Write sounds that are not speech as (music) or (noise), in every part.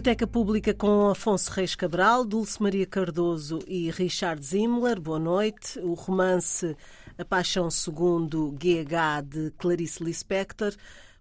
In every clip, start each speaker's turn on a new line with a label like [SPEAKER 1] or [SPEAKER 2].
[SPEAKER 1] Biblioteca Pública com Afonso Reis Cabral, Dulce Maria Cardoso e Richard Zimmler. Boa noite. O romance A Paixão Segundo GH de Clarice Lispector,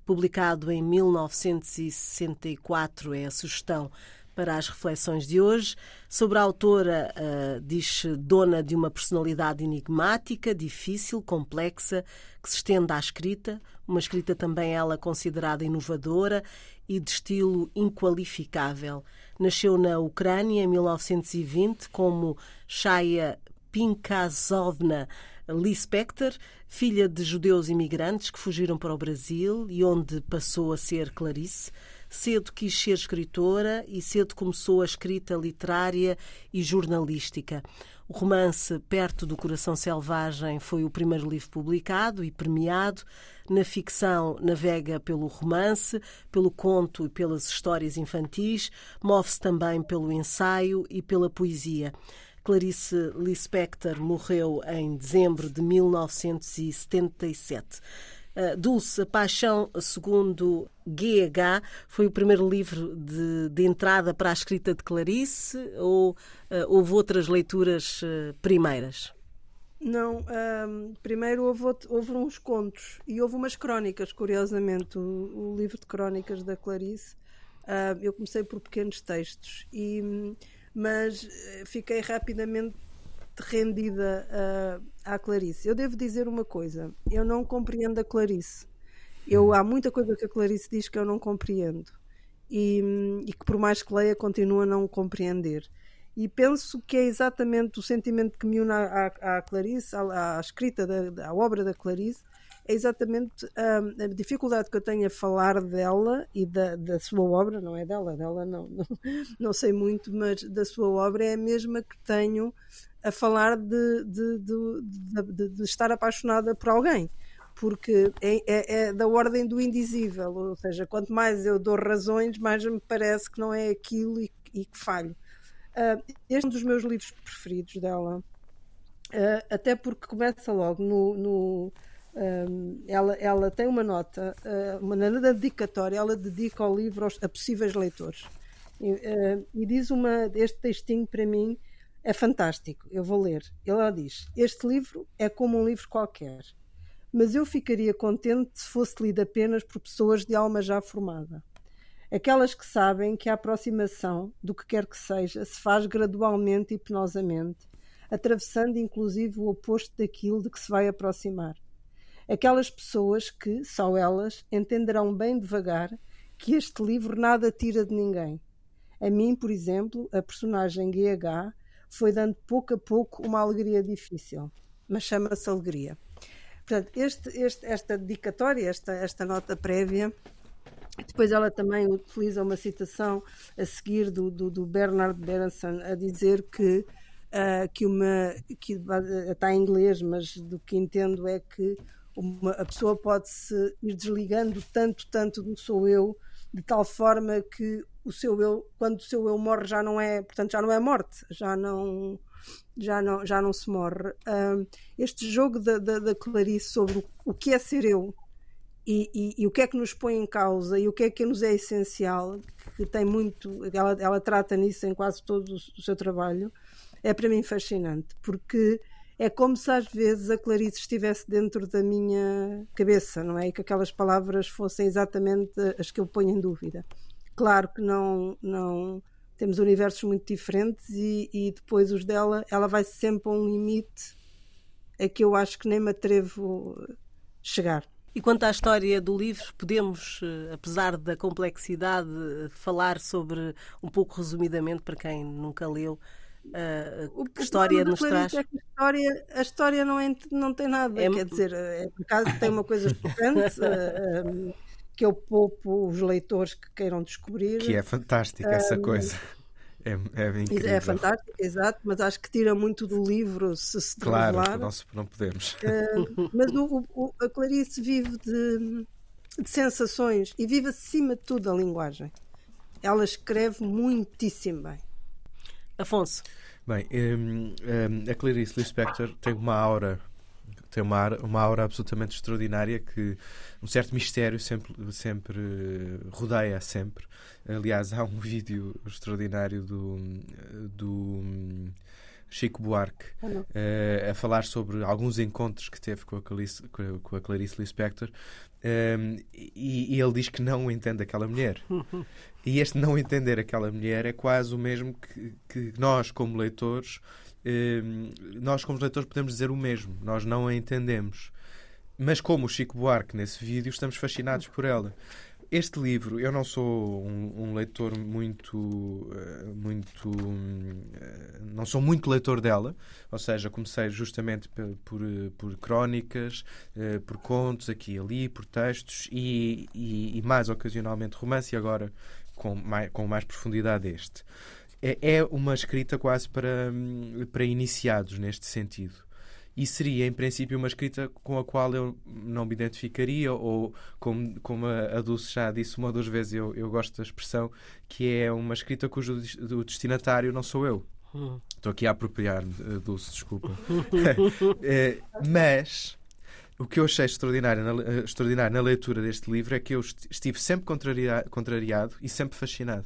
[SPEAKER 1] publicado em 1964, é a sugestão para as reflexões de hoje. Sobre a autora, uh, diz dona de uma personalidade enigmática, difícil, complexa, que se estende à escrita, uma escrita também ela considerada inovadora e de estilo inqualificável. Nasceu na Ucrânia em 1920 como Shaya Pinkazovna Lispector, filha de judeus imigrantes que fugiram para o Brasil e onde passou a ser Clarice. Cedo quis ser escritora e cedo começou a escrita literária e jornalística. O romance Perto do Coração Selvagem foi o primeiro livro publicado e premiado. Na ficção, navega pelo romance, pelo conto e pelas histórias infantis, move-se também pelo ensaio e pela poesia. Clarice Lispector morreu em dezembro de 1977. Uh, Dulce, Paixão segundo GH foi o primeiro livro de, de entrada para a escrita de Clarice ou uh, houve outras leituras uh, primeiras?
[SPEAKER 2] Não, um, primeiro houve, houve, uns contos e houve umas crónicas, curiosamente, o, o livro de crónicas da Clarice. eu comecei por pequenos textos, e, mas fiquei rapidamente rendida uh, à Clarice. Eu devo dizer uma coisa: eu não compreendo a Clarice. Eu, uhum. há muita coisa que a Clarice diz que eu não compreendo e, e que, por mais que leia, continua a não compreender. E penso que é exatamente o sentimento que me une à, à Clarice, à, à escrita da, à obra da Clarice, é exatamente a, a, dificuldade que eu tenho a falar dela e da, da sua obra, não é dela, dela não, não, (laughs) não sei muito, mas da sua obra é a mesma que tenho a falar de, de, de, de, estar apaixonada por alguém, porque é, é, é, da ordem do indizível, ou seja, quanto mais eu dou razões, mais me parece que não é aquilo e, e que falho. Uh, este é um dos meus livros preferidos dela, uh, até porque começa logo no. no ela, ela tem uma nota, uh, uma nota dedicatória, ela dedica o livro aos, a possíveis leitores. E, e diz uma, este textinho para mim é fantástico, eu vou ler. Ela diz: Este livro é como um livro qualquer, mas eu ficaria contente se fosse lido apenas por pessoas de alma já formada. Aquelas que sabem que a aproximação, do que quer que seja, se faz gradualmente e penosamente, atravessando inclusive o oposto daquilo de que se vai aproximar. Aquelas pessoas que, só elas, entenderão bem devagar que este livro nada tira de ninguém. A mim, por exemplo, a personagem GH foi dando pouco a pouco uma alegria difícil, mas chama-se alegria. Portanto, este, este, esta dedicatória, esta, esta nota prévia, depois ela também utiliza uma citação a seguir do, do, do Bernard Berenson a dizer que, uh, que uma que está em inglês, mas do que entendo é que uma, a pessoa pode se ir desligando tanto, tanto do sou eu, de tal forma que o seu eu, quando o seu eu morre, já não é, portanto, já não é morte, já não, já não, já não se morre. Uh, este jogo da, da, da, Clarice sobre o, que é ser eu e, e, e, o que é que nos põe em causa e o que é que nos é essencial, que tem muito, ela, ela trata nisso em quase todo o seu trabalho, é para mim fascinante, porque é como se às vezes a Clarice estivesse dentro da minha cabeça, não é? E que aquelas palavras fossem exatamente as que eu ponho em dúvida. Claro que não, não temos universos muito diferentes e, e depois os dela, ela vai sempre a um limite a que eu acho que nem me atrevo chegar.
[SPEAKER 1] E quanto à história do livro, podemos, eh, apesar da complexidade, falar sobre, um pouco resumidamente, para quem nunca leu, Uh, que história nos traz? É
[SPEAKER 2] a, história, a história não, é, não tem nada, é... quer dizer, é, por acaso tem uma coisa chocante uh, ah, um, que eu poupo os leitores que queiram descobrir.
[SPEAKER 3] Que é fantástica essa um, coisa. É, é, incrível.
[SPEAKER 2] é fantástico, exato, mas acho que tira muito do livro se se
[SPEAKER 3] Claro,
[SPEAKER 2] não,
[SPEAKER 3] não podemos.
[SPEAKER 2] Uh, mas o, o, a Clarice vive de, de sensações e vive acima de tudo a linguagem. Ela escreve muitíssimo bem.
[SPEAKER 1] Afonso.
[SPEAKER 3] Bem, um, um, a Clarice Lispector tem uma aura tem uma, uma aura absolutamente extraordinária que um certo mistério sempre, sempre rodeia sempre. Aliás, há um vídeo extraordinário do, do Chico Buarque uh, a falar sobre alguns encontros que teve com a Clarice, com a Clarice Lispector um, e, e, ele diz que não entende aquela mulher. (laughs) e este não entender aquela mulher é quase o mesmo que, que nós, como leitores, um, nós, como leitores, podemos dizer o mesmo. Nós não a entendemos. Mas como o Chico Buarque nesse vídeo, estamos fascinados por ela este livro, eu não sou um, um leitor muito. Eh, muito eh, não sou muito leitor dela, ou seja, comecei justamente por, por, por crónicas, eh, por contos aqui e ali, por textos e, e, e mais ocasionalmente romance, e agora com mais, com mais profundidade este. É, é uma escrita quase para, para iniciados neste sentido e seria, em princípio, uma escrita com a qual eu não me identificaria, ou como, como a Dulce já disse uma ou duas vezes, eu, eu gosto da expressão, que é uma escrita cujo o destinatário não sou eu. Hum. Estou aqui a apropriar-me, eh, Dulce, desculpa. é, (laughs) (laughs) mas o que eu achei extraordinário na, eh, extraordinário na leitura deste livro é que eu estive sempre contrariado, e sempre fascinado.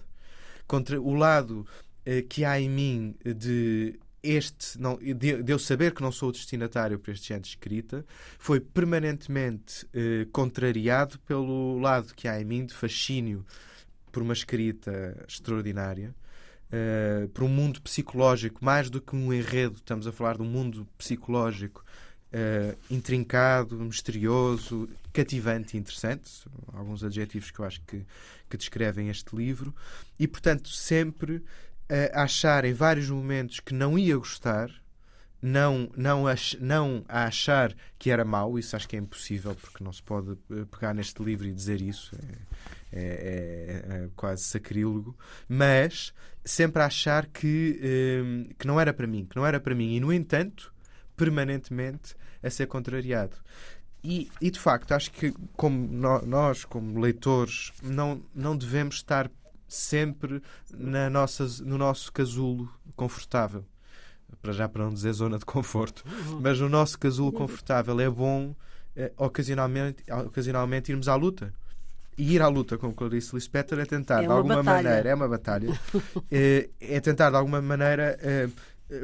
[SPEAKER 3] Contra o lado eh, que há em mim de este não, de, eu saber que não sou o destinatário para este género de escrita foi permanentemente eh, contrariado pelo lado que há em mim de fascínio por uma escrita extraordinária, por um mundo psicológico, mais do que um enredo, estamos a falar de um mundo psicológico eh, intrincado, misterioso, cativante e interessante. Alguns adjetivos que eu acho que, que descrevem este livro, e portanto sempre a achar em vários momentos que não ia gostar, não, não, ach, não a achar que era mau, isso acho que é impossível, porque não se pode eh, pegar neste livro e dizer isso, é, é, é, é quase sacrílego, mas sempre a achar que, eh, que não era para mim, que não era para mim, e no entanto, permanentemente a ser contrariado. E, e de facto, acho que como nós, como leitores, não, não devemos estar sempre na nossa, no nosso casulo confortável. Para já para não dizer zona de conforto. Mas no nosso casulo confortável é bom eh, ocasionalmente, ocasionalmente irmos à luta. E ir à luta com Clarice Lispector é tentar, é de alguma batalha. maneira, é uma batalha, é, (laughs) é, tentar de alguma maneira é,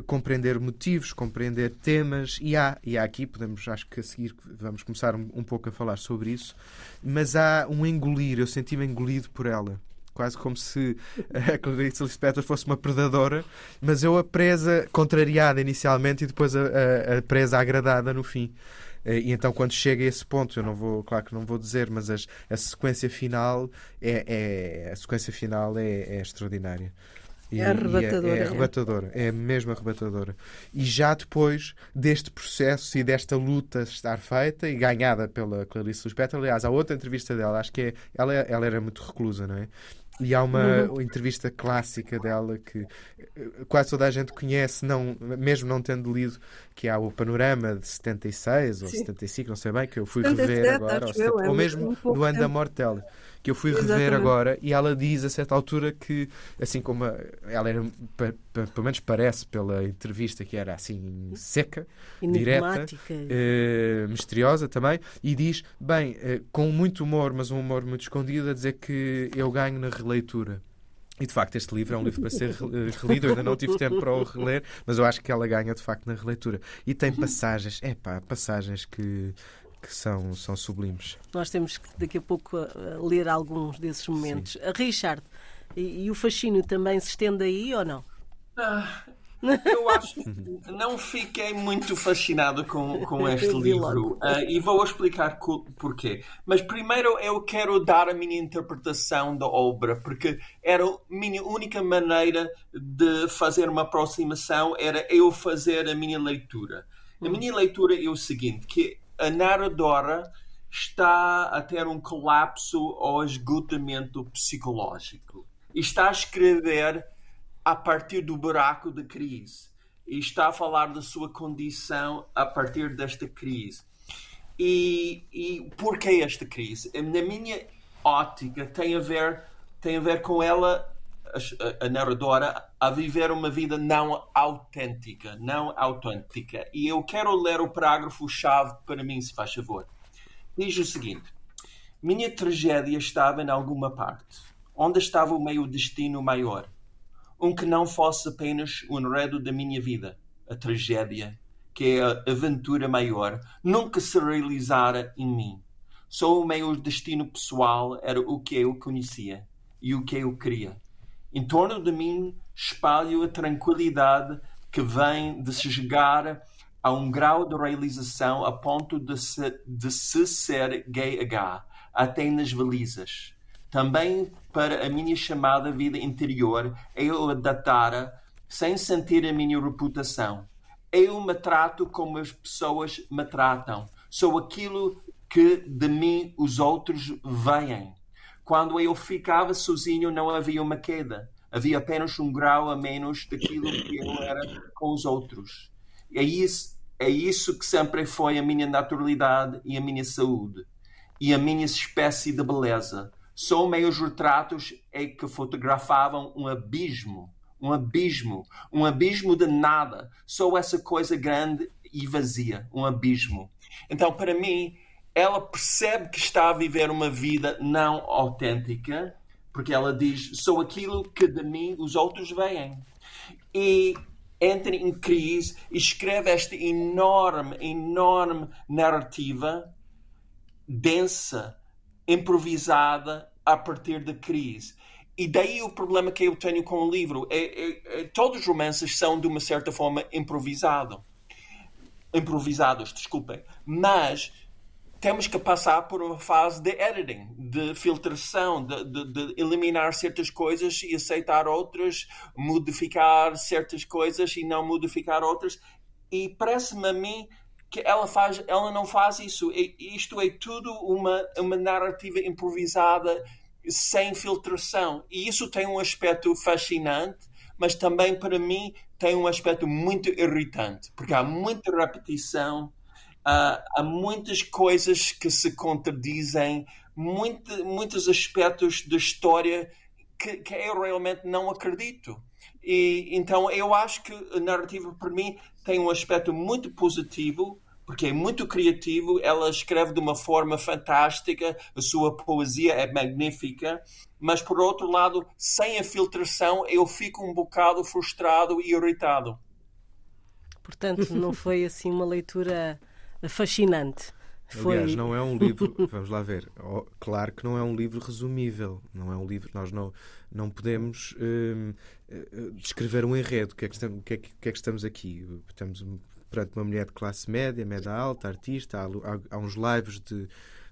[SPEAKER 3] compreender motivos, compreender temas, e há, e há aqui, podemos, acho que a seguir vamos começar um, um pouco a falar sobre isso, mas há um engolir, eu senti-me engolido por ela quase como se (laughs) a Clarice Lispector fosse uma predadora, mas eu a presa contrariada inicialmente e depois a, a, a presa agradada no fim. Eh, e então, quando chega a esse ponto, eu não vou, claro que não vou dizer, mas as, a sequência final é, é a sequência final é, é extraordinária.
[SPEAKER 2] E, é arrebatadora.
[SPEAKER 3] É, é arrebatadora, é mesmo arrebatadora. E já depois deste processo e desta luta estar feita e ganhada pela Clarice Lispector, aliás, a outra entrevista dela, acho que é, ela, ela era muito reclusa, não é? E há uma uhum. entrevista clássica dela que eh, quase toda a gente conhece, não, mesmo não tendo lido, que há o Panorama de 76 ou Sim. 75, não sei bem, que eu fui 77, rever agora, ou, 70, é ou mesmo um do ano da morte dela que eu fui rever Exatamente. agora e ela diz a certa altura que, assim como ela era, pelo menos parece pela entrevista, que era assim seca, direta, eh, misteriosa também, e diz, bem, eh, com muito humor, mas um humor muito escondido, a dizer que eu ganho na releitura. E de facto, este livro é um livro para ser eh, relido. Eu ainda não tive tempo para o reler, mas eu acho que ela ganha de facto na releitura. E tem passagens, é pá, passagens que que são, são sublimes.
[SPEAKER 1] Nós temos que daqui a pouco ler alguns desses momentos. Sim. Richard, e, e, o fascínio também se estende aí ou não?
[SPEAKER 4] Ah, eu acho que não fiquei muito fascinado com, com este livro uh, e vou explicar porquê. Mas primeiro eu quero dar a minha interpretação da obra, porque era a minha única maneira de fazer uma aproximação era eu fazer a minha leitura. A hum. minha leitura é o seguinte, que a narradora está a ter um colapso ou esgotamento psicológico. Está a escrever a partir do buraco da crise. E está a falar da sua condição a partir desta crise. E, e porquê esta crise? Na minha ótica, tem a ver, tem a ver com ela a, narradora a viver uma vida não autêntica, não autêntica. E eu quero ler o parágrafo-chave para mim, se faz favor. Diz o seguinte: Minha tragédia estava em alguma parte, onde estava o meu destino maior, um que não fosse apenas o enredo da minha vida, a tragédia, que é a aventura maior, nunca se realizara em mim. Só o meu destino pessoal era o que eu conhecia e o que eu queria em torno de mim espalho a tranquilidade que vem de se chegar a um grau de realização a ponto de se, de se ser gay-h, até nas balizas. Também para a minha chamada vida interior, eu adaptara sem sentir a minha reputação. Eu me trato como as pessoas me tratam. Sou aquilo que de mim os outros veem. Quando eu ficava sozinho, não havia uma queda. Havia apenas um grau a menos daquilo que eu era com os outros. É isso, é isso que sempre foi a minha naturalidade e a minha saúde. E a minha espécie de beleza. Só meus retratos é que fotografavam um abismo. Um abismo. Um abismo de nada. Só essa coisa grande e vazia. Um abismo. Então, para mim, ela percebe que está a viver uma vida não autêntica, porque ela diz: sou aquilo que de mim os outros veem. E entra em crise escreve esta enorme, enorme narrativa densa, improvisada a partir da crise. E daí o problema que eu tenho com o livro é, é, é todos os romances são de uma certa forma improvisado, improvisados, desculpem, mas temos que passar por uma fase de editing, de filtração, de, de, de, eliminar certas coisas e aceitar outras, modificar certas coisas e não modificar outras. E parece-me a mim que ela, faz, ela não faz isso. E, isto é tudo uma, uma narrativa improvisada, sem filtração. E isso tem um aspecto fascinante, mas também para mim tem um aspecto muito irritante, porque há muita repetição Uh, há muitas coisas que se contradizem, muito, muitos aspectos da história que, que, eu realmente não acredito. E então eu acho que a narrativa para mim tem um aspecto muito positivo, porque é muito criativo, ela escreve de uma forma fantástica, a sua poesia é magnífica, mas por outro lado, sem a filtração, eu fico um bocado frustrado e irritado.
[SPEAKER 1] Portanto, não foi assim uma leitura fascinante.
[SPEAKER 3] Foi... Aliás, não é um livro, (laughs) vamos lá ver, claro que não é um livro resumível, não é um livro, nós não, não podemos hum, eh, descrever um enredo, o que, é que estamos, que, é que, que, é que estamos aqui? Estamos perante uma mulher de classe média, média alta, artista, há, há, há uns lives de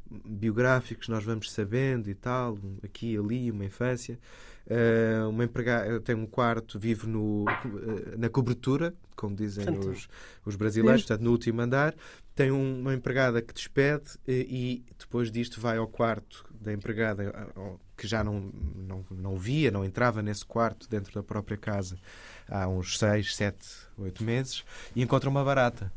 [SPEAKER 3] biográficos nós vamos sabendo e tal, aqui e ali, uma infância. Uh, uma empregada tem um quarto, vive no, uh, na cobertura, como dizem os, os brasileiros, portanto, no último andar. Tem um, uma empregada que despede e, eh, e depois disto vai ao quarto da empregada que já não, não, não via, não entrava nesse quarto dentro da própria casa há uns 6, 7, 8 meses e encontra uma barata.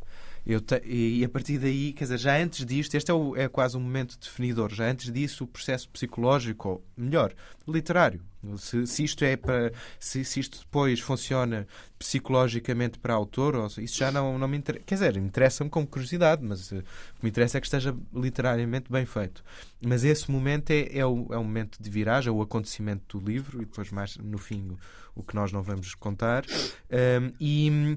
[SPEAKER 3] Te, e a partir daí, quer dizer, já antes disto, este é, o, é quase um momento definidor, já antes disso o processo psicológico, ou melhor, literário, se, se isto é para se, se, isto depois funciona psicologicamente para autor, ou, isso já não, não me interessa. Quer dizer, interessa-me como curiosidade, mas uh, o que me interessa é que esteja literariamente bem feito. Mas esse momento é, é, o, é o momento de viragem, é o acontecimento do livro, e depois mais no fim o, o que nós não vamos contar. Um, e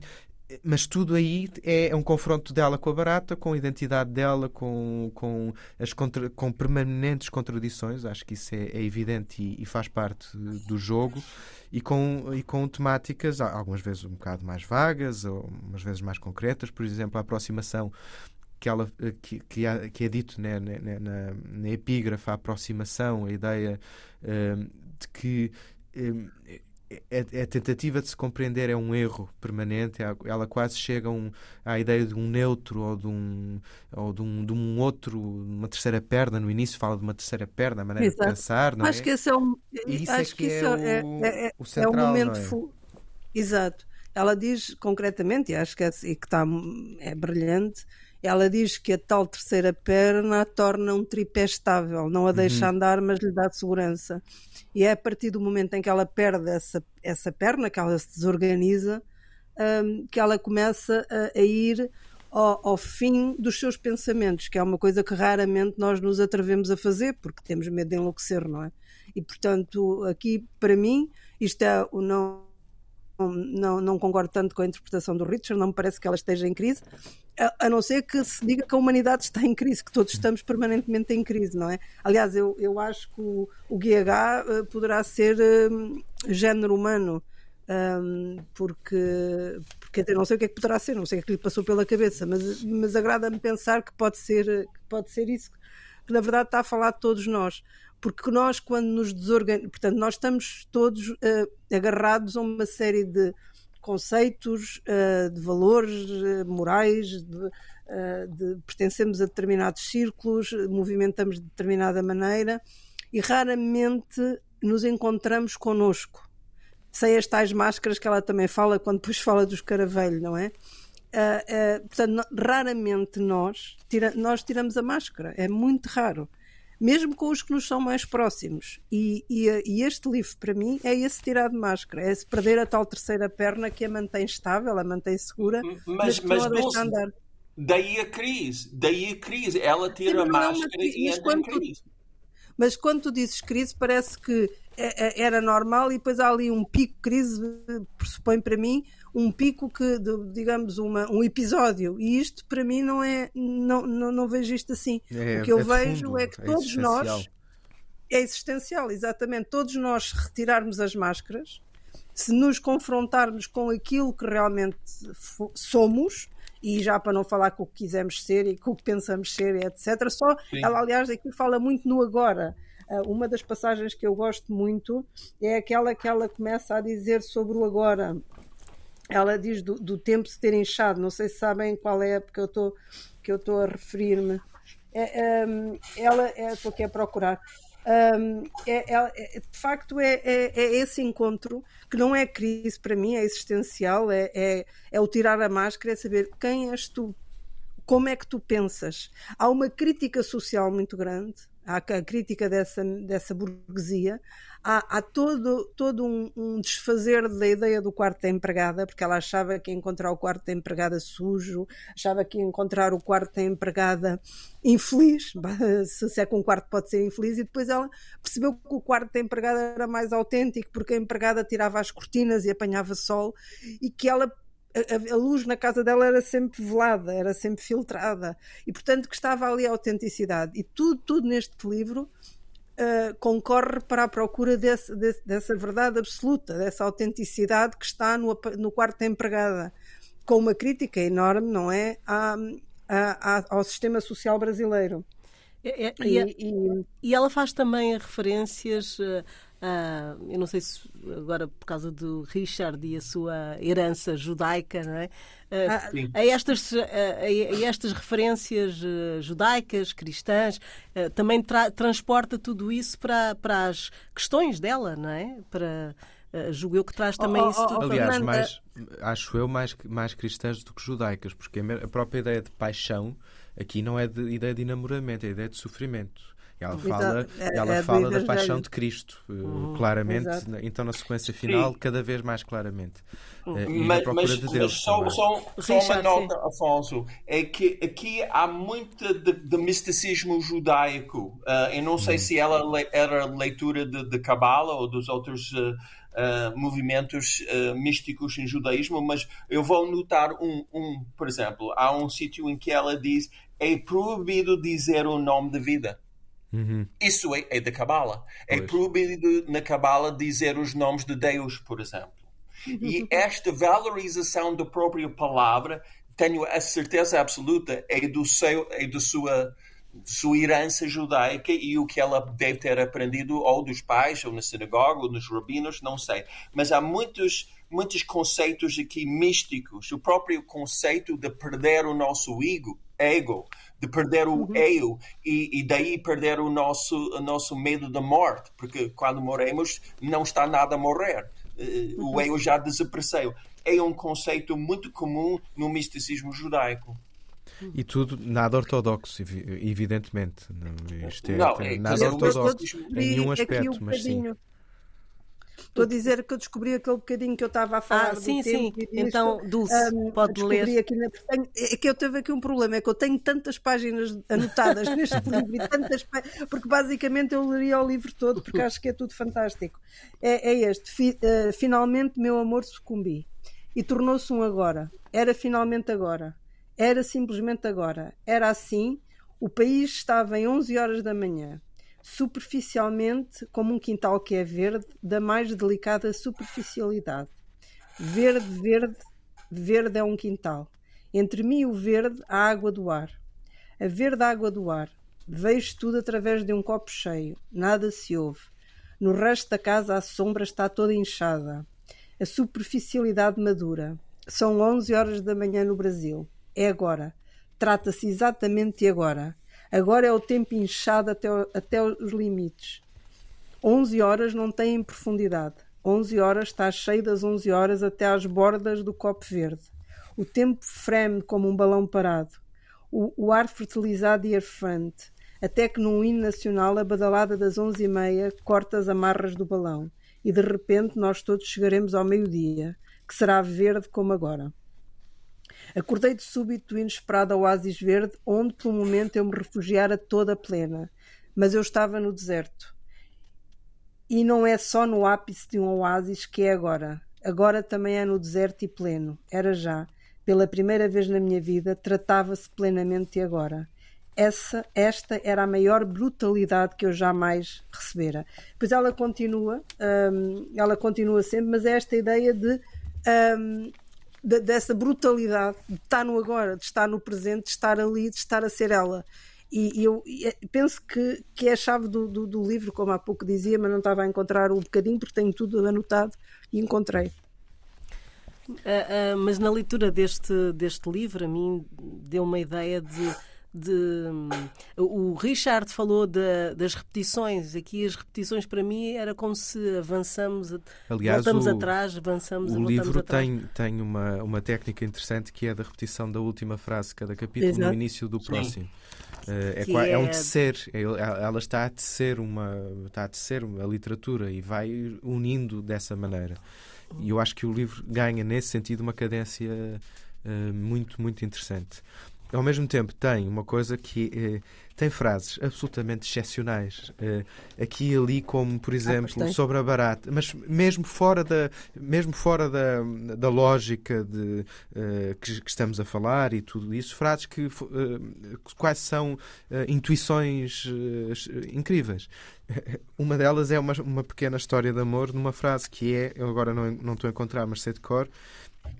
[SPEAKER 3] mas tudo aí é, é um confronto dela com a barata, com a identidade dela, com, com, as contra, com permanentes contradições, acho que isso é, é evidente e, e, faz parte do jogo, e com, e com temáticas, algumas vezes um bocado mais vagas, ou umas vezes mais concretas, por exemplo, a aproximação que, ela, que, que, é, que é dito né, na, na, na epígrafe, a aproximação, a ideia uh, de que. Uh, a, é, é a, tentativa de se compreender é um erro permanente, é, ela quase chega um, à ideia de um neutro ou de um, ou de um, de um outro, uma terceira perna. No início fala de uma terceira perna, a maneira Exato. de pensar. Não
[SPEAKER 2] acho
[SPEAKER 3] é?
[SPEAKER 2] que esse é um. Isso acho é que, que isso é, o, é, o central, é o momento. Fu... Exato. Ela diz concretamente, e acho que, é, e que está, é brilhante, ela diz que a tal terceira perna a torna um tripé estável, não a deixa uhum. andar, mas lhe dá segurança. E é a partir do momento em que ela perde essa, essa perna, que ela se desorganiza, um, que ela começa a, a ir ao, ao, fim dos seus pensamentos, que é uma coisa que raramente nós nos atrevemos a fazer, porque temos medo de enlouquecer, não é? E portanto, aqui para mim, isto é o não. Não, não concordo tanto com a interpretação do Richard, não me parece que ela esteja em crise, a, a, não ser que se diga que a humanidade está em crise, que todos estamos permanentemente em crise, não é? Aliás, eu, eu acho que o, o GH eh, poderá ser uh, género humano, um, porque, porque eu não sei o que é que poderá ser, não sei o que é que lhe passou pela cabeça, mas, mas agrada-me pensar que pode ser, que pode ser isso, que na verdade está a falar de todos nós. Porque nós, quando nos desorganizamos, portanto, nós estamos todos uh, agarrados a uma série de conceitos, uh, de valores uh, morais, de, de, pertencemos a determinados círculos, movimentamos de determinada maneira e raramente nos encontramos connosco. Sem as tais máscaras que ela também fala quando depois (laughs) fala dos caravelhos, não é? Portanto, raramente nós, tira, nós tiramos a máscara, é muito raro, mesmo com os que nos são mais próximos. E, e, e este livro, para mim, é esse tirar de máscara, é esse perder a tal terceira perna que a mantém estável, a mantém segura, mas, mas, mas não a deixa andar.
[SPEAKER 4] Daí a crise, daí a crise, ela tira a é máscara e entra em crise.
[SPEAKER 2] Mas quando tu dizes crise, parece que é, é, era normal e depois há ali um pico crise, pressupõe para mim um pico que, digamos, uma, um episódio. E isto para mim não é, não, não, não vejo isto assim. É, o que eu é vejo fundo, é que é todos nós é existencial, exatamente. Todos nós retirarmos as máscaras, se nos confrontarmos com aquilo que realmente somos, e já para não falar com o que quisemos ser e com o que pensamos ser, etc. Só Sim. ela, aliás, aqui fala muito no agora. Ah, uma das passagens que eu gosto muito é aquela que ela começa a dizer sobre o agora. Ela diz do, do tempo se ter inchado. Não sei se sabem qual é a época eu tô, que eu estou a referir-me. É, um, ela é, estou aqui a procurar. Um, é, é, de facto é, é, é, esse encontro que não é crise para mim, é existencial, é, é, é o tirar a máscara, é saber quem és tu, como é que tu pensas. Há uma crítica social muito grande, há a crítica dessa, dessa burguesia, há, há todo, todo um, um, desfazer da ideia do quarto da empregada, porque ela achava que encontrar o quarto da empregada sujo, achava que encontrar o quarto da empregada infeliz, (laughs) se é que um quarto pode ser infeliz, e depois ela percebeu que o quarto da empregada era mais autêntico, porque a empregada tirava as cortinas e apanhava sol, e que ela a, a, luz na casa dela era sempre velada, era sempre filtrada. E portanto que estava ali a autenticidade. E tudo, tudo neste livro uh, concorre para a procura desse, desse, dessa verdade absoluta, dessa autenticidade que está no, no quarto da empregada. Com uma crítica enorme, não é, à, à, ao sistema social brasileiro.
[SPEAKER 1] É, é, e, e, e, ela faz também referências uh, Uh, eu não sei se agora por causa do Richard e a sua herança judaica, não é? Uh, a, estas, a, a, estas referências uh, judaicas, cristãs, também tra transporta tudo isso para, para as questões dela, não é? Para, julgo eu que traz também oh, oh, isso tudo.
[SPEAKER 3] Aliás, mais, acho eu mais, mais cristãs do que judaicas, porque a própria ideia de paixão aqui não é de ideia de enamoramento, é ideia de sofrimento. Ela fala, é, ela é fala da paixão de Cristo, eh, uhum, claramente. Exato. Então, na sequência final, sim. cada vez mais claramente. Uhum. E mas, procura
[SPEAKER 4] mas,
[SPEAKER 3] de Deus.
[SPEAKER 4] Mas só, só, só uma nota, Afonso, é que aqui há muito de, de misticismo judaico. Uh, eu não sei uhum. se ela era leitura de Cabala ou dos outros. Uh, Uh, movimentos uh, místicos em judaísmo, mas eu vou notar um, um, por exemplo, há um sítio em que ela diz é proibido dizer o nome de vida. Uhum. Isso é, é da Cabala. É proibido na Cabala dizer os nomes de Deus, por exemplo. E (laughs) esta valorização da própria palavra, tenho a certeza absoluta, é do seu, é da sua, sua herança judaica e o que ela deve ter aprendido ou dos pais, ou na sinagoga, ou nos rabinos, não sei. Mas há muitos muitos conceitos aqui místicos. O próprio conceito de perder o nosso ego, ego de perder o uhum. eu e, e, daí perder o nosso, o nosso medo da morte, porque quando morremos não está nada a morrer. Uh, uhum. O eu já desapareceu. É um conceito muito comum no misticismo judaico.
[SPEAKER 3] E tudo nada ortodoxo, evidentemente. Não, isto é, não, é nada ortodoxo em nenhum aspecto, um mas sim.
[SPEAKER 2] Estou a dizer que eu descobri aquele bocadinho que eu estava a falar. Ah,
[SPEAKER 1] sim, sim. Então, Dulce, um, pode ler.
[SPEAKER 2] Aqui na... É que eu teve aqui um problema, é que eu tenho tantas páginas anotadas (laughs) neste livro, e tantas porque basicamente eu leria o livro todo, porque acho que é tudo fantástico. É, é este. Fi, uh, finalmente, meu amor, sucumbi. E tornou-se um agora. Era finalmente agora. Era simplesmente agora. Era assim. O país estava em 11 horas da manhã superficialmente como um quintal que é verde, da mais delicada superficialidade. Verde, verde, verde é um quintal. Entre mim e o verde, a água do ar. A verde água do ar. Vejo tudo através de um copo cheio. Nada se ouve. No resto da casa, a sombra está toda inchada. A superficialidade madura. São 11 horas da manhã no Brasil. É agora. Trata-se exatamente de agora. Agora é o tempo inchado até, até os limites. 11 horas não têm profundidade. 11 horas está cheio das 11 horas até às bordas do copo verde. O tempo freme como um balão parado. O, o ar fertilizado e arfante. Até que num hino nacional a badalada das 11 e meia corta as amarras do balão. E de repente nós todos chegaremos ao meio-dia, que será verde como agora. Acordei de súbito do inesperado oásis verde, onde por um momento eu me refugiara toda plena. Mas eu estava no deserto. E não é só no ápice de um oásis que é agora. Agora também é no deserto e pleno. Era já. Pela primeira vez na minha vida, tratava-se plenamente de agora. Essa, esta era a maior brutalidade que eu jamais recebera. Pois ela continua, hum, ela continua sempre, mas é esta ideia de hum, de, dessa brutalidade de estar no agora, de estar no presente, de estar ali, de estar a ser ela. E, e eu e é, penso que, que é a chave do, do, do, livro, como há pouco dizia, mas não estava a encontrar um bocadinho, porque tenho tudo anotado e encontrei.
[SPEAKER 1] Uh, uh, mas na leitura deste, deste livro, a mim deu uma ideia de de. O Richard falou de, das repetições. Aqui as repetições para mim era como se avançamos, Aliás, voltamos o, atrás, avançamos,
[SPEAKER 3] o
[SPEAKER 1] voltamos
[SPEAKER 3] livro
[SPEAKER 1] atrás.
[SPEAKER 3] tem tem uma uma técnica interessante que é da repetição da última frase de cada capítulo Exato. no início do próximo. Uh, é, é, é, um tecer, é, ela está a tecer uma está a tecer a literatura e vai unindo dessa maneira. E eu acho que o livro ganha nesse sentido uma cadência uh, muito muito interessante ao mesmo tempo tem uma coisa que eh, tem frases absolutamente excepcionais eh, aqui e ali como por ah, exemplo ah, sobre a barata. Mas mesmo fora da mesmo fora da, da lógica de eh, que, que, estamos a falar e tudo isso frases que eh, quase são eh, intuições eh, incríveis. (laughs) Uma delas é uma, uma pequena história de amor numa frase que é eu agora não, não estou a encontrar mas sei de cor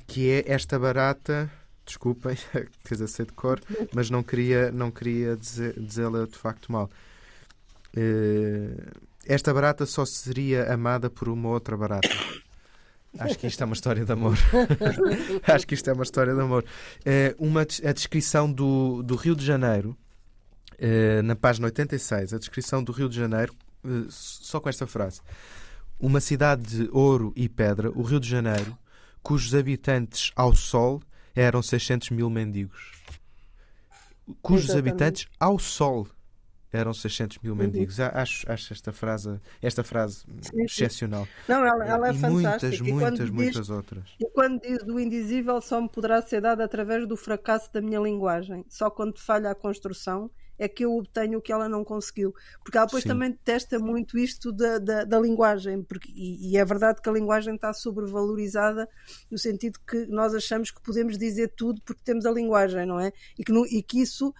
[SPEAKER 3] que é esta barata desculpem, (laughs) quer dizer, sei de cor, mas não queria, não queria dizê-la de facto mal. Uh, esta barata só seria amada por uma outra barata. Acho que isto é uma história de amor. (laughs) Acho que isto é uma história de amor. Uh, uma, a descrição do, do Rio de Janeiro, uh, na página 86, a descrição do Rio de Janeiro, só com esta frase. Uma cidade de ouro e pedra, o Rio de Janeiro, cujos habitantes ao sol eram 600 mil mendigos, cujos Exatamente. habitantes ao sol eram 600 mil uhum. mendigos. Uhum. Acho, acho esta frase, esta frase sim, excepcional.
[SPEAKER 2] Não, ela, ela é
[SPEAKER 3] e
[SPEAKER 2] fantástica.
[SPEAKER 3] Muitas, muitas, muitas outras.
[SPEAKER 2] E quando diz do indizível só me poderá ser dado através do fracasso da minha linguagem. Só quando falha a construção é que eu obtenho o que ela não conseguiu. Porque ela depois Sim. também detesta muito isto da, da, da linguagem, porque, e, e, é verdade que a linguagem está sobrevalorizada no sentido que nós achamos que podemos dizer tudo porque temos a linguagem, não é? E que, no, e que isso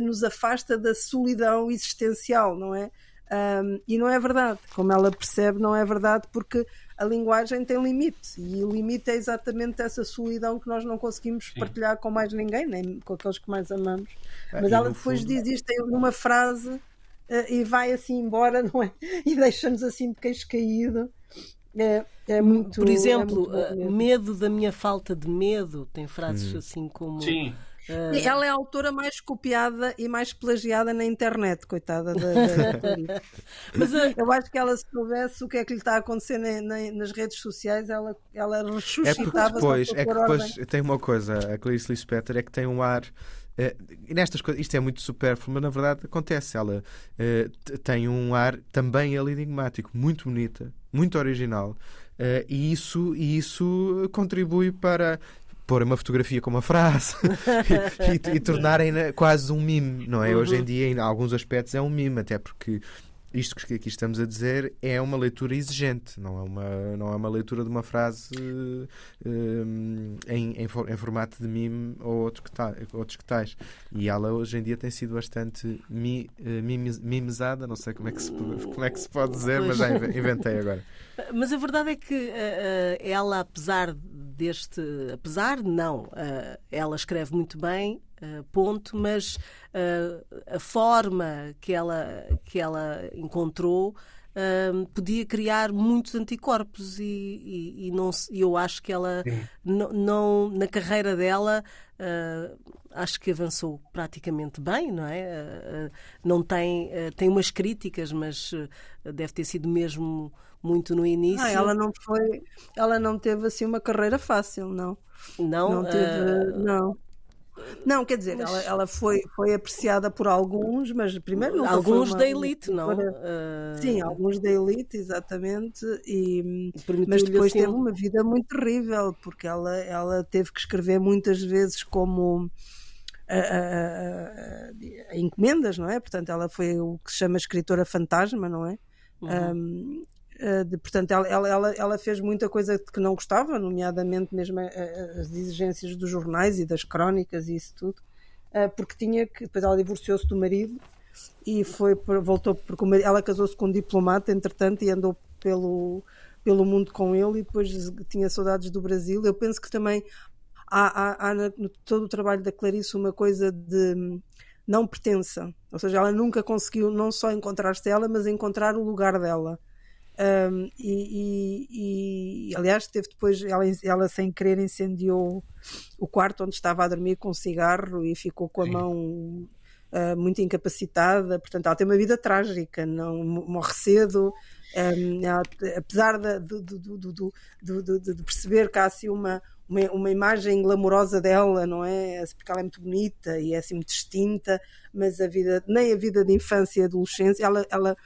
[SPEAKER 2] nos afasta da solidão existencial, não é? Um, e não é verdade, como ela percebe, não é verdade, porque a linguagem tem limite e o limite é exatamente essa solidão que nós não conseguimos Sim. partilhar com mais ninguém, nem com aqueles que mais amamos. Ah, Mas ela depois fundo... diz isto numa frase uh, e vai assim embora, (laughs) não é? E deixa-nos assim de queixo caído. É, é muito,
[SPEAKER 1] Por exemplo, é muito medo da minha falta de medo, tem frases hum. assim como.
[SPEAKER 4] Sim.
[SPEAKER 2] Uh... Ela é a autora mais copiada e mais plagiada na internet, coitada da, da (laughs) Mas uh... eu acho que ela, se soubesse o que é que lhe está a acontecer na, na, nas redes sociais, ela, ela ressuscitava.
[SPEAKER 3] É porque depois, é que depois tem uma coisa, a Clarice Lispector é que tem um ar e nestas coisas, isto é muito supérfluo, mas na verdade acontece. Ela tem um ar também ele enigmático, muito bonita, muito original. e, isso, e isso contribui para pôr uma fotografia com uma frase (laughs) e, e, e tornarem quase um mime, não é? Uhum. Hoje em dia, em alguns aspectos, é um mime, até porque isto que aqui estamos a dizer é uma leitura exigente, não é uma, não é uma leitura de uma frase uh, em, em, em, formato de mime ou outro que ta, outros que tais. E ela hoje em dia tem sido bastante mi, uh, mimizada, não sei como é, que se, como é que se pode dizer, mas já inventei agora.
[SPEAKER 1] Mas a verdade é que uh, ela, apesar deste. Apesar, não, ela escreve muito bem, Uh, ponto, mas uh, a forma que ela, que ela encontrou uh, podia criar muitos anticorpos e, e, e não, eu acho que ela não, na carreira dela acho que avançou praticamente bem, não é? não tem, tem umas críticas, mas deve ter sido mesmo muito no início. Ah,
[SPEAKER 2] ela não foi, ela não teve assim uma carreira fácil, não.
[SPEAKER 1] Não,
[SPEAKER 2] não teve, não. Não, quer dizer, mas... ela, ela, foi, foi apreciada por alguns, mas primeiro
[SPEAKER 1] Alguns
[SPEAKER 2] uma,
[SPEAKER 1] da elite, não?
[SPEAKER 2] Uh... Sim, alguns da elite, exatamente. E... Mas depois assim... teve uma vida muito terrível, porque ela, ela teve que escrever muitas vezes como. A, a, a, encomendas, não é? Portanto, ela foi o que se chama escritora fantasma, não é? Uhum. Um, de, portanto, ela, ela, ela, fez muita coisa que não gostava, nomeadamente mesmo as exigências dos jornais e das crónicas e isso tudo, eh, porque tinha que. Depois ela divorciou-se do marido e foi voltou porque ela casou-se com um diplomata, entretanto, e andou pelo, pelo mundo com ele e depois tinha saudades do Brasil. Eu penso que também há, há, há no todo o trabalho da Clarice uma coisa de não pertença, ou seja, ela nunca conseguiu não só encontrar-se ela, mas encontrar o lugar dela. Um, e, e, e, aliás, teve depois, ela, ela sem querer incendiou o quarto onde estava a dormir com um cigarro e ficou com a Sim. mão uh, muito incapacitada. Portanto, ela tem uma vida trágica, não morre cedo. Um, ela, apesar de, de, perceber que há assim uma, uma, uma, imagem glamourosa dela, não é? Porque ela é muito bonita e é assim muito distinta, mas a vida, nem a vida de infância e adolescência, ela, ela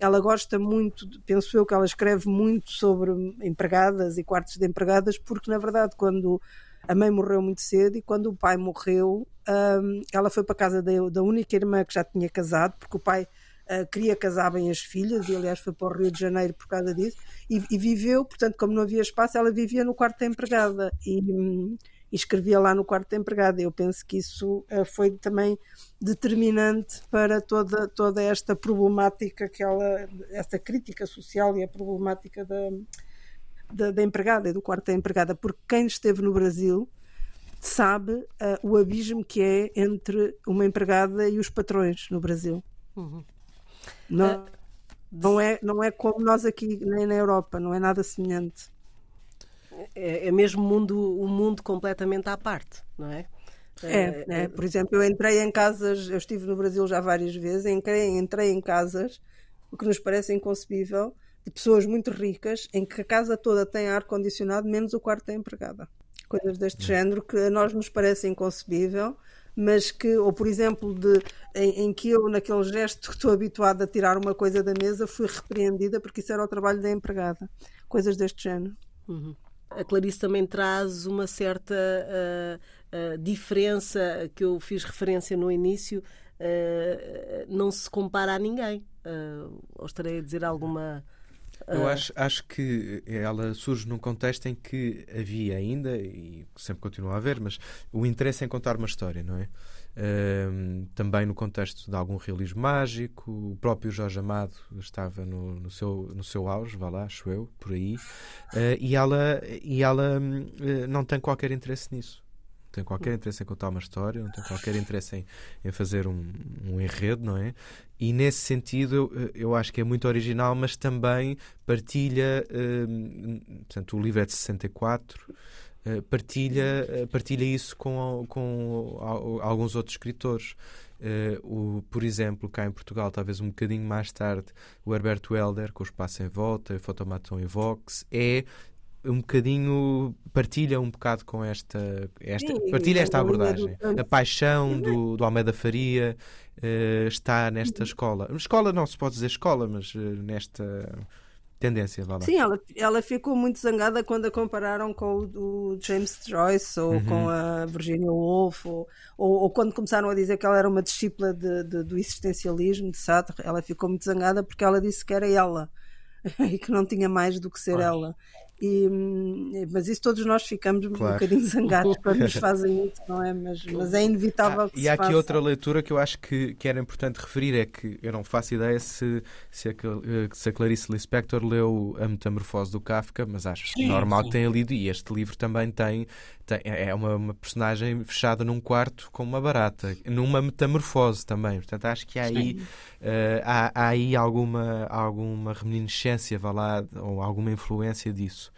[SPEAKER 2] ela gosta muito, penso eu que ela escreve muito sobre empregadas e quartos de empregadas, porque na verdade quando a mãe morreu muito cedo e quando o pai morreu, um, ela foi para a casa da, única irmã que já tinha casado, porque o pai uh, queria casar bem as filhas e aliás foi para o Rio de Janeiro por causa disso, e, viveu, portanto como não havia espaço, ela vivia no quarto da empregada. E, um, e escrevia lá no quarto da empregada. Eu penso que isso uh, foi também determinante para toda, toda esta problemática que ela, esta crítica social e a problemática da, da, da empregada e do quarto da empregada, porque quem esteve no Brasil sabe uh, o abismo que é entre uma empregada e os patrões no Brasil. Uhum. Não, uh, não, é, não é como nós aqui, nem na Europa, não é nada semelhante.
[SPEAKER 1] É, é mesmo mundo, um mundo completamente à parte, não é?
[SPEAKER 2] É, é, por exemplo, eu entrei em casas, eu estive no Brasil já várias vezes, entrei, entrei em casas, o que nos parece inconcebível, de pessoas muito ricas, em que a casa toda tem ar-condicionado, menos o quarto da empregada. Coisas deste género que a nós nos parece inconcebível, mas que, ou por exemplo, de, em, em, que eu, naquele gesto que estou habituada a tirar uma coisa da mesa, fui repreendida porque isso era o trabalho da empregada. Coisas deste género.
[SPEAKER 1] Uhum. A Clarice também traz uma certa uh, uh, diferença que eu fiz referência no início, uh, não se compara a ninguém. ou estarei a dizer alguma.
[SPEAKER 3] Eu acho, acho que ela surge num contexto em que havia ainda, e sempre continua a haver, mas o interesse em contar uma história, não é? Também no contexto de algum realismo mágico. O próprio Jorge Amado estava no, no, seu, no seu auge, vá lá, acho eu, por aí. Uh, e ela, e ela uh, não tem qualquer interesse nisso. Não tem qualquer interesse em contar uma história, não tem qualquer interesse em, em fazer um, um enredo, não é? E nesse sentido eu, eu acho que é muito original, mas também partilha. Uh, portanto, o livro é de 64. Eh, partilha, eh, partilha isso com, com alguns outros escritores. Uh, o, por exemplo, cá em Portugal, talvez um bocadinho mais tarde, o Herberto Helder, com o Espaço em Volta, o Fotomaton e Vox, é um bocadinho partilha um bocado com esta, esta Sim, partilha esta abordagem. A paixão do, do Almeida Faria uh, está nesta escola. Escola não se pode dizer escola, mas uh, nesta tendência, vá lá.
[SPEAKER 2] Sim, ela, ela ficou muito zangada quando a compararam com o, o James Joyce ou uhum. com a Virginia Woolf ou, ou, ou, quando começaram a dizer que ela era uma discípula de, de, do existencialismo de Sartre, ela ficou muito zangada porque ela disse que era ela (laughs) e que não tinha mais do que ser ela. E, hum, mas isso todos nós ficamos claro. um bocadinho zangados (laughs) quando nos fazem isso, não é? Mas, mas é inevitável ah, que
[SPEAKER 3] E há aqui faça. outra leitura que eu acho que, que era importante referir: é que eu não faço ideia se, se, a, se a Clarice Lispector leu A Metamorfose do Kafka, mas acho sim, normal sim. que tenha lido, e este livro também tem. Tem é uma, uma, personagem fechada num quarto com uma barata, numa metamorfose também. Portanto, acho que há aí, uh, há, há, aí alguma, alguma reminiscência, vá lá, ou alguma influência disso.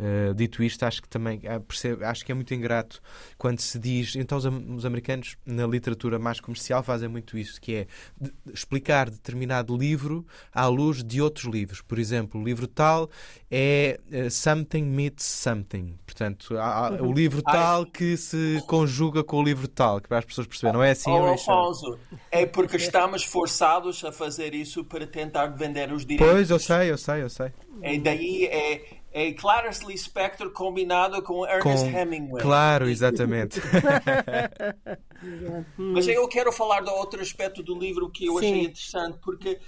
[SPEAKER 3] Uh, dito isto, acho que também uh, percebo, acho que é muito ingrato quando se diz. Então, os, os, americanos, na literatura mais comercial, fazem muito isso, que é de explicar determinado livro à luz de outros livros. Por exemplo, o livro tal é uh, Something Meets Something. Portanto, há, há, o livro tal que se conjuga com o livro tal, que para as pessoas perceberem. Não é assim,
[SPEAKER 4] oh, Alfonso, é porque estamos forçados a fazer isso para tentar vender os direitos.
[SPEAKER 3] Pois, eu sei, eu sei, eu sei.
[SPEAKER 4] E daí é é Clarice Lispector combinado com Ernest com... Hemingway.
[SPEAKER 3] Claro, exatamente. (laughs)
[SPEAKER 4] Mas eu quero falar do outro aspecto do livro que eu Sim. achei interessante, porque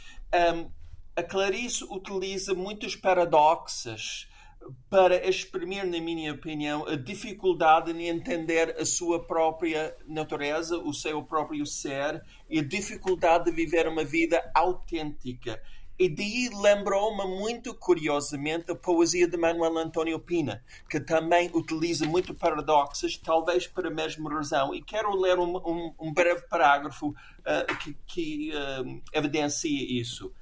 [SPEAKER 4] um, a Clarice utiliza muitos paradoxos para exprimir, na minha opinião, a dificuldade em entender a sua própria natureza, o seu próprio ser e a dificuldade de viver uma vida autêntica. E daí lembrou-me muito curiosamente a poesia de Manuel António Pina, que também utiliza muito paradoxos, talvez para a mesma razão. E quero ler um, um, um breve parágrafo uh, que, que uh, evidencia isso.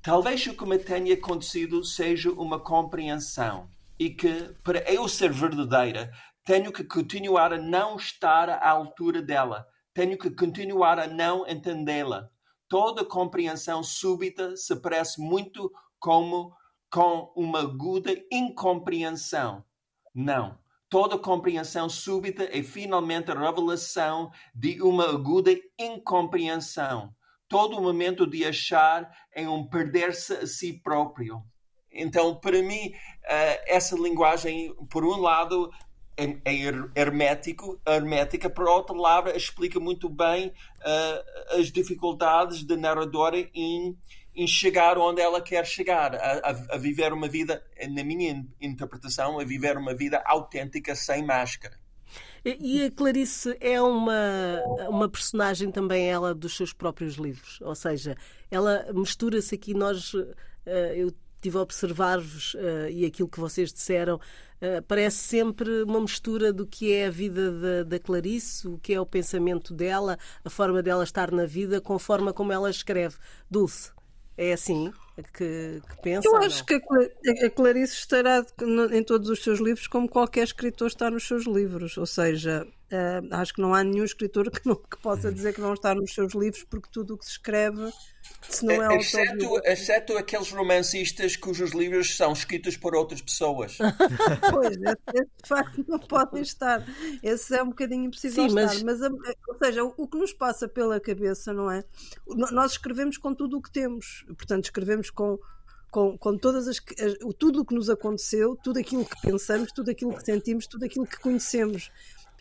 [SPEAKER 4] Talvez o que me tenha acontecido seja uma compreensão e que, para eu ser verdadeira, tenho que continuar a não estar à altura dela, tenho que continuar a não entendê-la toda compreensão súbita se parece muito como com uma aguda incompreensão. Não. Toda compreensão súbita é finalmente a revelação de uma aguda incompreensão. Todo momento de achar é um perder-se a si próprio. Então, para mim, eh, essa linguagem, por um lado, é, é hermético, hermética, por outra palavra, explica muito bem uh, as dificuldades da narradora em, em chegar onde ela quer chegar, a, a, viver uma vida, na minha interpretação, a viver uma vida autêntica sem máscara.
[SPEAKER 1] E a Clarice é uma, uma personagem também, ela, dos seus próprios livros. Ou seja, ela mistura-se aqui, nós. Uh, eu estive a observar-vos uh, e aquilo que vocês disseram, uh, parece sempre uma mistura do que é a vida da, da, Clarice, o que é o pensamento dela, a forma dela estar na vida, com a forma como ela escreve. Dulce, é assim que, que pensa?
[SPEAKER 2] Eu acho que a Clarice estará em todos os seus livros como qualquer escritor está nos seus livros, ou seja, uh, acho que não há nenhum escritor que, não, que possa dizer que não está nos seus livros porque tudo o que se escreve se não é
[SPEAKER 4] exceto, exceto aqueles romancistas cujos livros são escritos por outras pessoas. (laughs)
[SPEAKER 2] pois, esse, de facto não podem estar. Esse é um bocadinho impossível Sim, estar. Mas, ou seja, o, o que nos passa pela cabeça, não é? Nós escrevemos com tudo o que temos. Portanto, escrevemos com, com, com todas as, as, tudo o que nos aconteceu, tudo aquilo que pensamos, tudo aquilo que sentimos, tudo aquilo que conhecemos.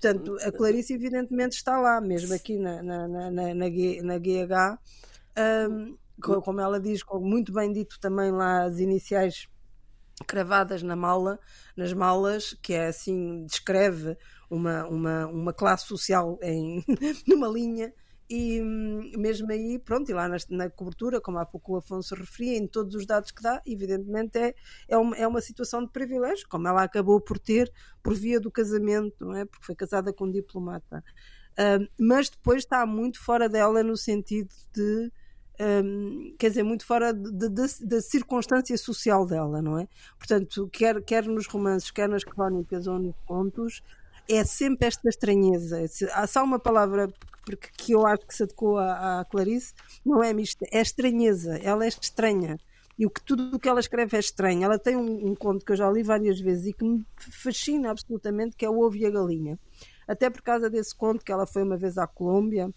[SPEAKER 2] Portanto, a Clarice, evidentemente, está lá, mesmo aqui na, na, na, na, na GH um, como ela diz, muito bem dito também lá as iniciais cravadas na mala, nas malas, que é assim, descreve uma, uma, uma classe social em, (laughs) numa linha. E mesmo aí, pronto, e lá na, na, cobertura, como há pouco o Afonso referia, em todos os dados que dá, evidentemente é, é, uma, é uma situação de privilégio, como ela acabou por ter por via do casamento, não é? Porque foi casada com um diplomata. Uh, mas depois está muito fora dela no sentido de um, quer dizer, muito fora da circunstância social dela, não é? Portanto, quer, quer nos romances, quer nas crónicas ou nos contos, é sempre esta estranheza. Há só uma palavra porque, que eu acho que se adequou à, à Clarice, não é mista, é estranheza, ela é estranha. e o que tudo o que ela escreve é estranho. Ela tem um, um, conto que eu já li várias vezes e que me fascina absolutamente, que é o Ovo e a Galinha. Até por causa desse conto que ela foi uma vez à Colômbia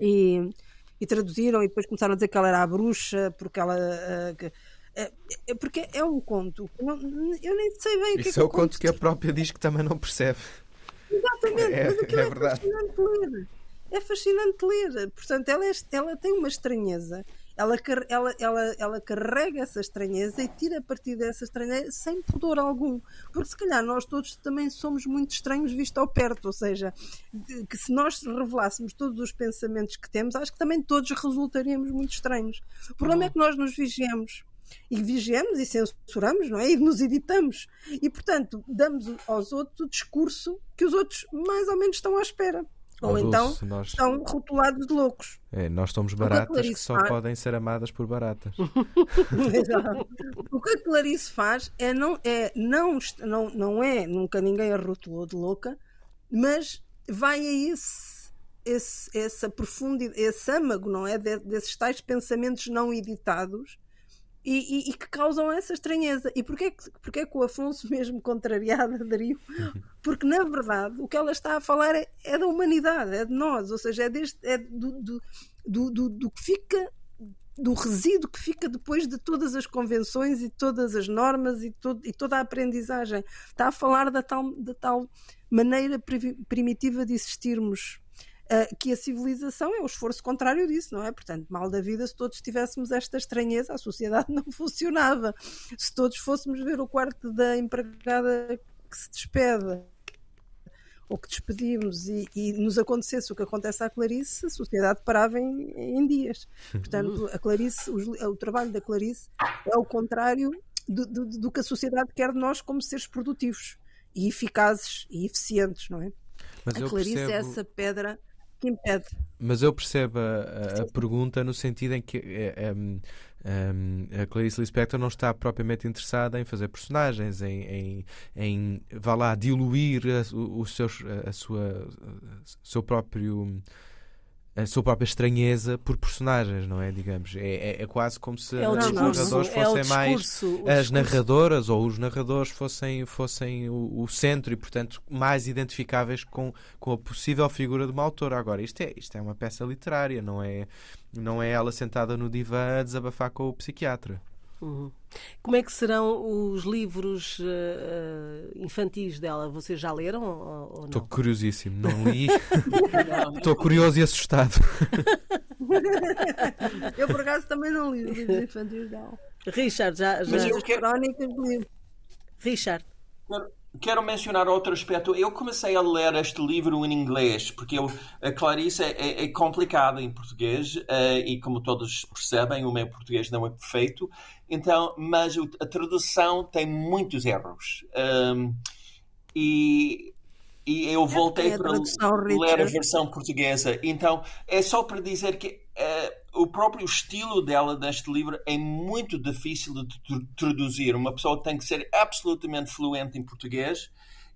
[SPEAKER 2] e, e traduziram e depois começaram a dizer que ela era a bruxa porque ela uh, que, porque é um conto. Eu nem sei bem o que
[SPEAKER 3] Isso é, é o conto que a própria diz que também não percebe.
[SPEAKER 2] Exatamente é, mas aquilo é, é fascinante ler. É fascinante ler. Portanto ela, é, ela tem uma estranheza. Ela, ela, ela, ela carrega essa estranheza e tira a partir dessa estranheza sem pudor algum. Porque se calhar nós todos também somos muito estranhos visto ao perto, ou seja, que se nós revelássemos todos os pensamentos que temos, acho que também todos resultaríamos muito estranhos. O problema é que nós nos vigiamos e vigiamos e censuramos, não é? E nos editamos. E, portanto, damos aos outros o discurso que os outros mais ou menos estão à espera. Ou então nós... estão rotulados de loucos.
[SPEAKER 3] É, nós somos baratas que, que só faz... podem ser amadas por baratas. (laughs)
[SPEAKER 2] o que a Clarice faz é não, é não, não, não é, nunca ninguém a rotulou de louca, mas vai a esse, esse, essa profundidade, esse âmago, não é? De, desses tais pensamentos não editados e, e, e, que causam essa estranheza. E porquê, porquê que o Afonso, mesmo contrariado, aderiu? Porque, na verdade, o que ela está a falar é, é da humanidade, é de nós, ou seja, é, deste, é do, do, do, do, do que fica do resíduo que fica depois de todas as convenções e todas as normas e, todo, e toda a aprendizagem. Está a falar da tal, da tal maneira primitiva de existirmos uh, que a civilização é o esforço contrário disso, não é? Portanto, mal da vida, se todos tivéssemos esta estranheza, a sociedade (laughs) não funcionava. Se todos fôssemos ver o quarto da empregada que se despede ou que despedimos e, e, nos acontecesse o que acontece à Clarice, a sociedade parava em, em dias. Portanto, a Clarice, o, o, trabalho da Clarice é o contrário do, do, do, que a sociedade quer de nós como seres produtivos e eficazes e eficientes, não é? Mas a Clarice é percebo... é essa pedra que impede.
[SPEAKER 3] Mas eu percebo a, a pergunta no sentido em que é, é, é, a Clarice Lispector não está propriamente interessada em fazer personagens, em, em, em vá lá, diluir a, os seus, a, sua, seu próprio a sua própria estranheza por personagens, não é? Digamos, é, é, é quase como se
[SPEAKER 1] é
[SPEAKER 3] os
[SPEAKER 1] narradores
[SPEAKER 3] é fossem
[SPEAKER 1] discurso,
[SPEAKER 3] mais as narradoras ou os narradores fossem, fossem o, o, centro e, portanto, mais identificáveis com, com a possível figura de uma autora. Agora, isto é, isto é uma peça literária, não é, não é ela sentada no divã a desabafar com o psiquiatra.
[SPEAKER 1] Uhum. Como é que serão os livros uh, infantis dela? Vocês já leram ou, não?
[SPEAKER 3] Estou curiosíssimo, não li. (laughs) Estou curioso e assustado. (laughs)
[SPEAKER 2] eu por acaso também não li os livros infantis dela.
[SPEAKER 1] Richard, já, já... Mas
[SPEAKER 2] eu quero...
[SPEAKER 1] Richard.
[SPEAKER 4] Quero, quero mencionar outro aspecto. Eu comecei a ler este livro em inglês, porque eu, a Clarice é, é, é complicada em português, uh, e como todos percebem, o meu português não é perfeito. Então, mas a tradução tem muitos erros. Um, e, e eu voltei é para ler a versão portuguesa. Então, é só para dizer que uh, o próprio estilo dela neste livro é muito difícil de traduzir. Uma pessoa tem que ser absolutamente fluente em português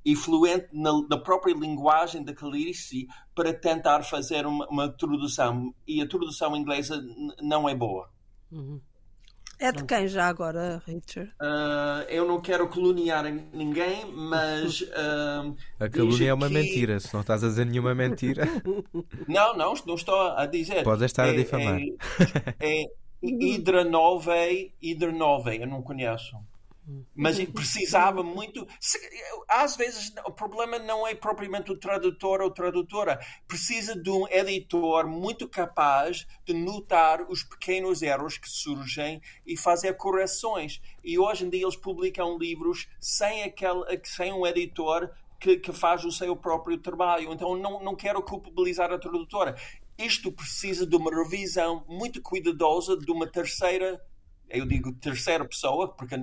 [SPEAKER 4] e fluente na, na própria linguagem da Clarice para tentar fazer uma, uma tradução. E a tradução inglesa não é boa.
[SPEAKER 2] Uhum. É de quem já agora, Richard?
[SPEAKER 4] Uh, eu não quero caluniar ninguém, mas. Uh, (laughs)
[SPEAKER 3] a calúnia é uma que... mentira, se não estás a dizer nenhuma mentira. (laughs)
[SPEAKER 4] Não, não, não estou a dizer.
[SPEAKER 3] Podes estar
[SPEAKER 4] é,
[SPEAKER 3] a difamar.
[SPEAKER 4] É, é Hidra Nove, Hidra Nove, eu não conheço. Mas precisava muito. Às vezes o problema não é propriamente o tradutor ou tradutora. Precisa de um editor muito capaz de notar os pequenos erros que surgem e fazer correções. E hoje em dia eles publicam livros sem, aquele, sem um editor que, que faz o seu próprio trabalho. Então não, não quero culpabilizar a tradutora. Isto precisa de uma revisão muito cuidadosa de uma terceira eu digo terceira pessoa, porque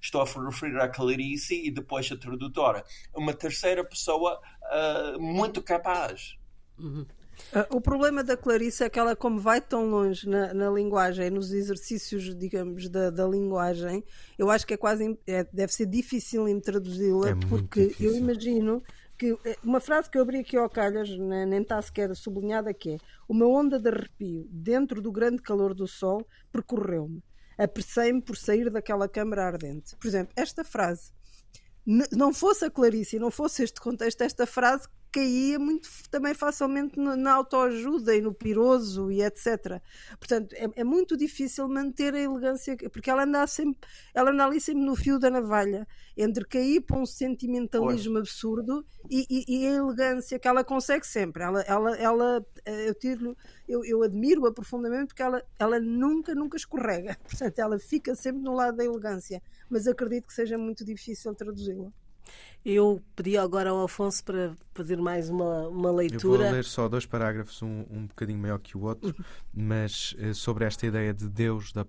[SPEAKER 4] estou a referir à Clarice e depois a tradutora. Uma terceira pessoa uh, muito capaz.
[SPEAKER 2] Uhum. Uh, o problema da Clarice é que ela, como vai tão longe na, na linguagem, nos exercícios, digamos, da, da linguagem, eu acho que é quase é, deve ser difícil em traduzi-la, é porque difícil. eu imagino que eh, uma frase que eu abri aqui ao calhas, né, nem está sequer sublinhada, que é uma onda de arrepio dentro do grande calor do sol percorreu-me apressei-me por sair daquela câmara ardente. Por exemplo, esta frase não fosse a Clarice não fosse este contexto, esta frase caía muito também facilmente na autoajuda e no piroso e etc. Portanto, é, é, muito difícil manter a elegância, porque ela anda sempre, ela anda ali sempre no fio da navalha, entre cair para um sentimentalismo absurdo e, e, e, a elegância que ela consegue sempre. Ela, ela, ela eh, eu tiro, eu, eu admiro-a profundamente porque ela, ela nunca, nunca escorrega. (laughs) Portanto, ela fica sempre no lado da elegância, mas acredito que seja muito difícil traduzi-la.
[SPEAKER 1] Eu pedi agora ao Afonso para fazer mais uma, uma leitura.
[SPEAKER 3] Eu vou ler só dois parágrafos, um, um bocadinho maior que o outro, (laughs) mas uh, sobre esta ideia de Deus, da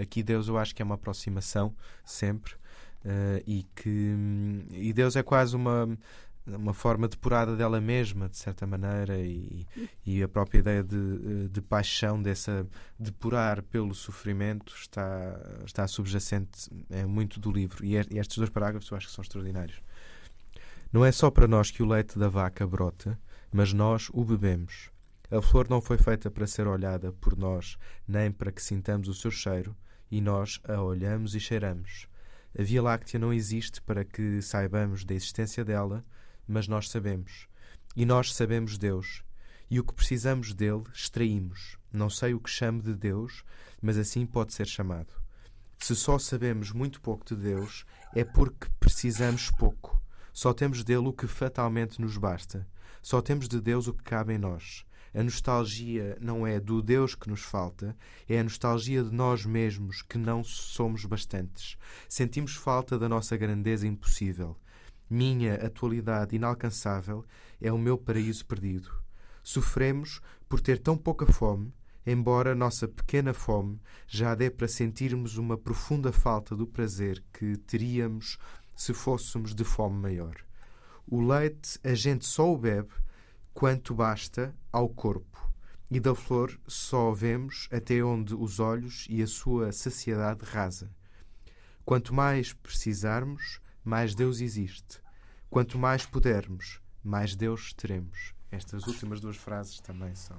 [SPEAKER 3] aqui Deus eu acho que é uma aproximação sempre, uh, e que e Deus é quase uma uma forma depurada dela mesma, de certa maneira, e, e a própria ideia de, de paixão, dessa depurar pelo sofrimento, está, está subjacente é muito do livro. E, e estes dois parágrafos eu acho que são extraordinários. Não é só para nós que o leite da vaca brota, mas nós o bebemos. A flor não foi feita para ser olhada por nós, nem para que sintamos o seu cheiro, e nós a olhamos e cheiramos. A Via Láctea não existe para que saibamos da existência dela, mas nós sabemos. E nós sabemos Deus. E o que precisamos dele, extraímos. Não sei o que chamo de Deus, mas assim pode ser chamado. Se só sabemos muito pouco de Deus, é porque precisamos pouco. Só temos dele o que fatalmente nos basta. Só temos de Deus o que cabe em nós. A nostalgia não é do Deus que nos falta, é a nostalgia de nós mesmos que não somos bastantes. Sentimos falta da nossa grandeza impossível. Minha atualidade inalcançável é o meu paraíso perdido. Sofremos por ter tão pouca fome, embora nossa pequena fome já dê para sentirmos uma profunda falta do prazer que teríamos se fôssemos de fome maior. O leite a gente só o bebe quanto basta ao corpo, e da flor só vemos até onde os olhos e a sua saciedade rasa. Quanto mais precisarmos, mais Deus existe. Quanto mais pudermos, mais Deus teremos. Estas últimas duas frases também são,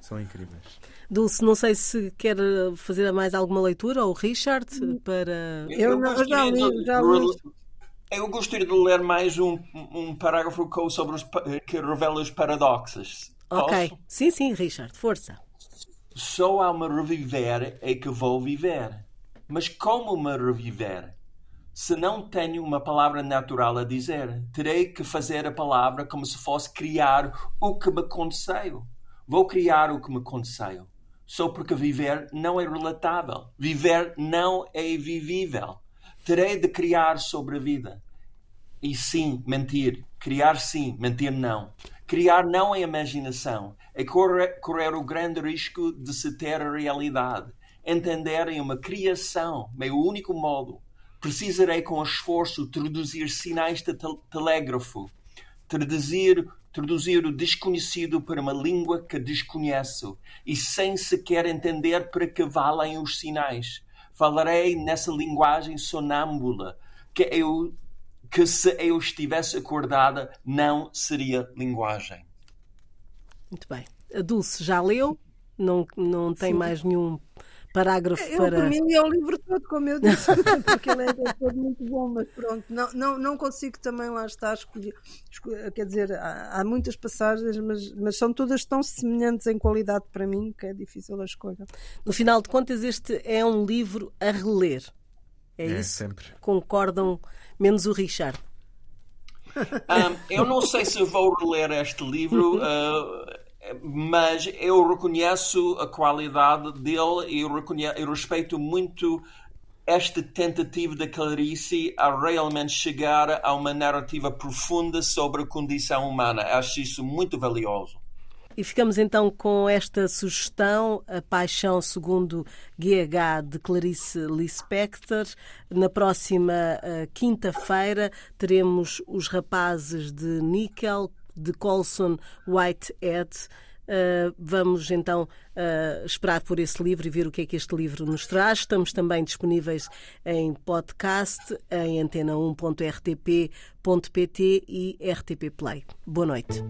[SPEAKER 3] são incríveis.
[SPEAKER 1] Dulce, não sei se quer fazer mais alguma leitura, ou Richard, para.
[SPEAKER 2] Eu, eu não, já li, já li.
[SPEAKER 4] Eu gostaria de ler mais um, um parágrafo sobre os, que revela os paradoxos.
[SPEAKER 1] Ok. Posso? Sim, sim, Richard, força.
[SPEAKER 4] Só há uma reviver é que vou viver. Mas como me reviver? Se não tenho uma palavra natural a dizer. Terei que fazer a palavra como se fosse criar o que me aconteceu. Vou criar o que me aconteceu. Só porque viver não é relatável. Viver não é vivível. Terei de criar sobre a vida. E sim, mentir. Criar sim, mentir não. Criar não é imaginação. É correr, correr o grande risco de se ter a realidade. Entender em uma criação é o único modo Precisarei com esforço traduzir sinais de telégrafo, traduzir, traduzir o desconhecido para uma língua que desconheço e sem sequer entender para que valem os sinais. Falarei nessa linguagem sonâmbula que eu que se eu estivesse acordada não seria linguagem.
[SPEAKER 1] Muito bem. A Dulce já leu? Não, não tem Sim. mais nenhum parágrafo
[SPEAKER 2] eu,
[SPEAKER 1] para.
[SPEAKER 2] Para mim, é o livro todo, como eu disse, (laughs) porque ele é, é todo muito bom, mas pronto, não, não, não consigo também lá estar escolher. Quer dizer, há, há, muitas passagens, mas, mas são todas tão semelhantes em qualidade para mim que é difícil a escolha.
[SPEAKER 1] No final de contas, este é um livro a reler. É,
[SPEAKER 3] é
[SPEAKER 1] isso?
[SPEAKER 3] Sempre.
[SPEAKER 1] Concordam, menos o Richard.
[SPEAKER 4] Um, eu não sei se vou reler este livro. Uh, (laughs) mas eu reconheço a qualidade dele e eu, respeito muito esta tentativa da Clarice a realmente chegar a uma narrativa profunda sobre a condição humana. Acho isso muito valioso.
[SPEAKER 1] E ficamos então com esta sugestão, A Paixão segundo GH de Clarice Lispector. Na próxima uh, quinta-feira teremos Os Rapazes de Níquel de Colson Whitehead. Uh, vamos então uh, esperar por esse livro e ver o que é que este livro nos traz. Estamos também disponíveis em podcast, em antena1.rtp.pt e RTP Play. Boa noite.